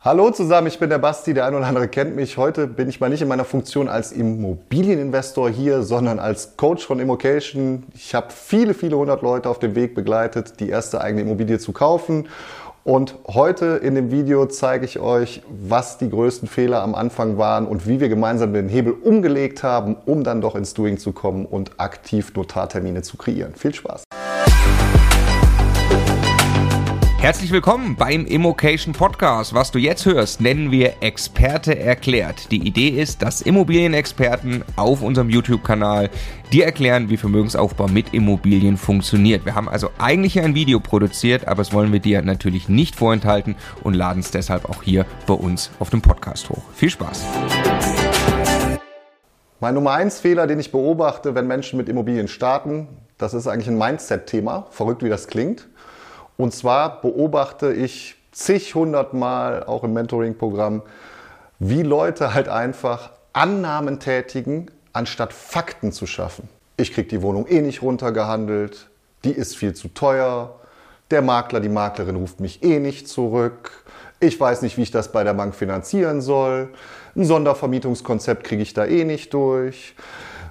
Hallo zusammen, ich bin der Basti, der ein oder andere kennt mich. Heute bin ich mal nicht in meiner Funktion als Immobilieninvestor hier, sondern als Coach von Immocation. Ich habe viele, viele hundert Leute auf dem Weg begleitet, die erste eigene Immobilie zu kaufen. Und heute in dem Video zeige ich euch, was die größten Fehler am Anfang waren und wie wir gemeinsam den Hebel umgelegt haben, um dann doch ins Doing zu kommen und aktiv Notartermine zu kreieren. Viel Spaß! Herzlich willkommen beim Immocation Podcast. Was du jetzt hörst, nennen wir Experte erklärt. Die Idee ist, dass Immobilienexperten auf unserem YouTube-Kanal dir erklären, wie Vermögensaufbau mit Immobilien funktioniert. Wir haben also eigentlich ein Video produziert, aber das wollen wir dir natürlich nicht vorenthalten und laden es deshalb auch hier bei uns auf dem Podcast hoch. Viel Spaß! Mein Nummer eins Fehler, den ich beobachte, wenn Menschen mit Immobilien starten, das ist eigentlich ein Mindset-Thema, verrückt wie das klingt. Und zwar beobachte ich zig hundertmal auch im Mentoring-Programm, wie Leute halt einfach Annahmen tätigen, anstatt Fakten zu schaffen. Ich kriege die Wohnung eh nicht runtergehandelt, die ist viel zu teuer, der Makler, die Maklerin ruft mich eh nicht zurück, ich weiß nicht, wie ich das bei der Bank finanzieren soll, ein Sondervermietungskonzept kriege ich da eh nicht durch.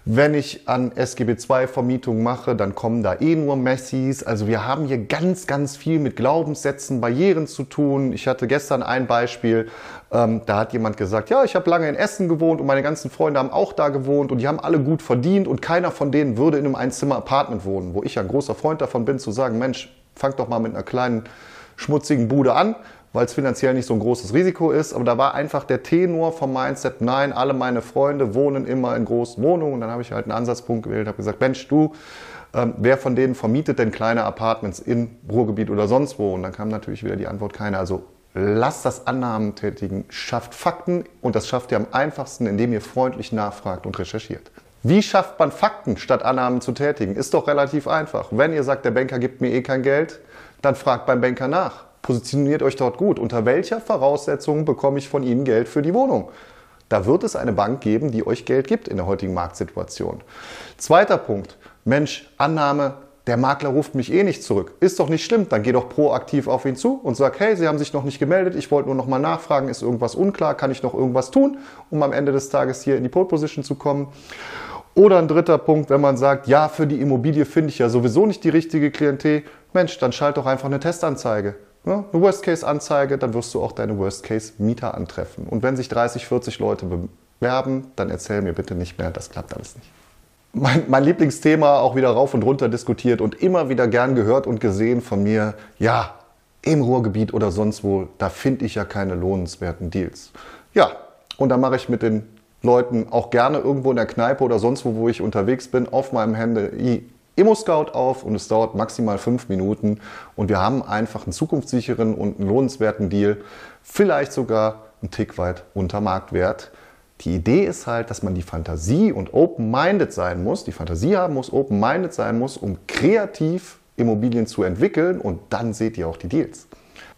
Wenn ich an SGB II-Vermietung mache, dann kommen da eh nur Messis. Also wir haben hier ganz, ganz viel mit Glaubenssätzen, Barrieren zu tun. Ich hatte gestern ein Beispiel, ähm, da hat jemand gesagt, ja, ich habe lange in Essen gewohnt und meine ganzen Freunde haben auch da gewohnt und die haben alle gut verdient und keiner von denen würde in einem Einzimmer-Apartment wohnen. Wo ich ein großer Freund davon bin, zu sagen, Mensch, fang doch mal mit einer kleinen schmutzigen Bude an weil es finanziell nicht so ein großes Risiko ist. Aber da war einfach der Tenor vom Mindset, nein, alle meine Freunde wohnen immer in großen Wohnungen. Und dann habe ich halt einen Ansatzpunkt gewählt, habe gesagt, Mensch, du, ähm, wer von denen vermietet denn kleine Apartments in Ruhrgebiet oder sonst wo? Und dann kam natürlich wieder die Antwort, keiner. Also lasst das Annahmen tätigen, schafft Fakten und das schafft ihr am einfachsten, indem ihr freundlich nachfragt und recherchiert. Wie schafft man Fakten, statt Annahmen zu tätigen? Ist doch relativ einfach. Wenn ihr sagt, der Banker gibt mir eh kein Geld, dann fragt beim Banker nach positioniert euch dort gut. Unter welcher Voraussetzung bekomme ich von Ihnen Geld für die Wohnung? Da wird es eine Bank geben, die euch Geld gibt in der heutigen Marktsituation. Zweiter Punkt. Mensch, Annahme, der Makler ruft mich eh nicht zurück. Ist doch nicht schlimm, dann geh doch proaktiv auf ihn zu und sag, hey, Sie haben sich noch nicht gemeldet, ich wollte nur noch mal nachfragen, ist irgendwas unklar, kann ich noch irgendwas tun, um am Ende des Tages hier in die Pole Position zu kommen? Oder ein dritter Punkt, wenn man sagt, ja, für die Immobilie finde ich ja sowieso nicht die richtige Klientel, Mensch, dann schalt doch einfach eine Testanzeige. Ja, eine Worst-Case-Anzeige, dann wirst du auch deine Worst-Case-Mieter antreffen. Und wenn sich 30, 40 Leute bewerben, dann erzähl mir bitte nicht mehr, das klappt alles nicht. Mein, mein, Lieblingsthema auch wieder rauf und runter diskutiert und immer wieder gern gehört und gesehen von mir, ja, im Ruhrgebiet oder sonst wo, da finde ich ja keine lohnenswerten Deals. Ja, und da mache ich mit den Leuten auch gerne irgendwo in der Kneipe oder sonst wo, wo ich unterwegs bin, auf meinem Handy Immo-Scout auf und es dauert maximal fünf Minuten und wir haben einfach einen zukunftssicheren und einen lohnenswerten Deal, vielleicht sogar einen Tick weit unter Marktwert. Die Idee ist halt, dass man die Fantasie und open-minded sein muss, die Fantasie haben muss, open-minded sein muss, um kreativ Immobilien zu entwickeln und dann seht ihr auch die Deals.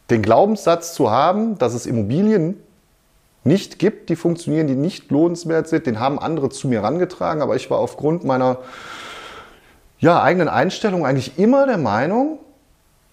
Den Glaubenssatz zu haben, dass es Immobilien nicht gibt, die funktionieren, die nicht lohnenswert sind, den haben andere zu mir herangetragen, aber ich war aufgrund meiner ja, eigenen Einstellung eigentlich immer der Meinung,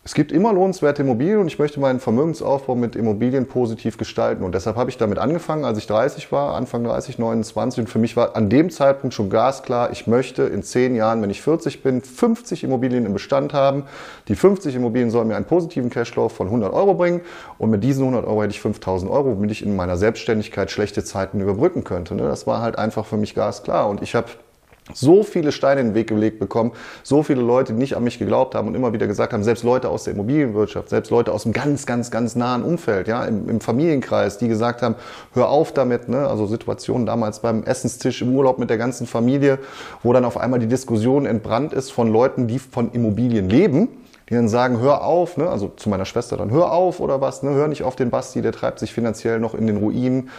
es gibt immer lohnenswerte Immobilien und ich möchte meinen Vermögensaufbau mit Immobilien positiv gestalten. Und deshalb habe ich damit angefangen, als ich 30 war, Anfang 30, 29. Und für mich war an dem Zeitpunkt schon glasklar, ich möchte in 10 Jahren, wenn ich 40 bin, 50 Immobilien im Bestand haben. Die 50 Immobilien sollen mir einen positiven Cashflow von 100 Euro bringen. Und mit diesen 100 Euro hätte ich 5000 Euro, womit ich in meiner Selbstständigkeit schlechte Zeiten überbrücken könnte. Ne? Das war halt einfach für mich glasklar. Und ich habe so viele Steine in den Weg gelegt bekommen, so viele Leute, die nicht an mich geglaubt haben und immer wieder gesagt haben, selbst Leute aus der Immobilienwirtschaft, selbst Leute aus dem ganz, ganz, ganz nahen Umfeld, ja, im, im Familienkreis, die gesagt haben, hör auf damit, ne, also Situationen damals beim Essenstisch im Urlaub mit der ganzen Familie, wo dann auf einmal die Diskussion entbrannt ist von Leuten, die von Immobilien leben die dann sagen, hör auf, ne? also zu meiner Schwester dann, hör auf oder was, ne? hör nicht auf den Basti, der treibt sich finanziell noch in den Ruinen.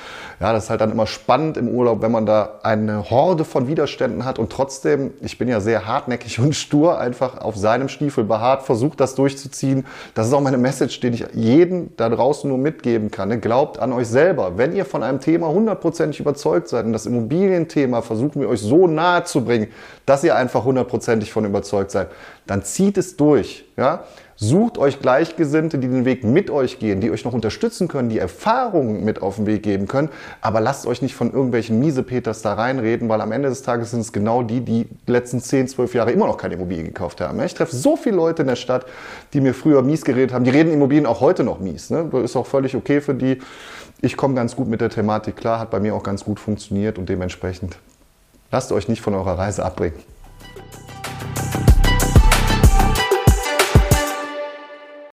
Ja, das ist halt dann immer spannend im Urlaub, wenn man da eine Horde von Widerständen hat und trotzdem, ich bin ja sehr hartnäckig und stur, einfach auf seinem Stiefel beharrt, versucht das durchzuziehen. Das ist auch meine Message, den ich jedem da draußen nur mitgeben kann. Ne? Glaubt an euch selber. Wenn ihr von einem Thema hundertprozentig überzeugt seid und das Immobilienthema versuchen wir euch so nahe zu bringen, dass ihr einfach hundertprozentig von überzeugt seid, dann zieht es durch. Ja? Sucht euch Gleichgesinnte, die den Weg mit euch gehen, die euch noch unterstützen können, die Erfahrungen mit auf den Weg geben können. Aber lasst euch nicht von irgendwelchen Miesepeters da reinreden, weil am Ende des Tages sind es genau die, die die letzten 10, 12 Jahre immer noch keine Immobilie gekauft haben. Ich treffe so viele Leute in der Stadt, die mir früher mies geredet haben. Die reden Immobilien auch heute noch mies. Ne? Ist auch völlig okay für die. Ich komme ganz gut mit der Thematik klar, hat bei mir auch ganz gut funktioniert und dementsprechend lasst euch nicht von eurer Reise abbringen.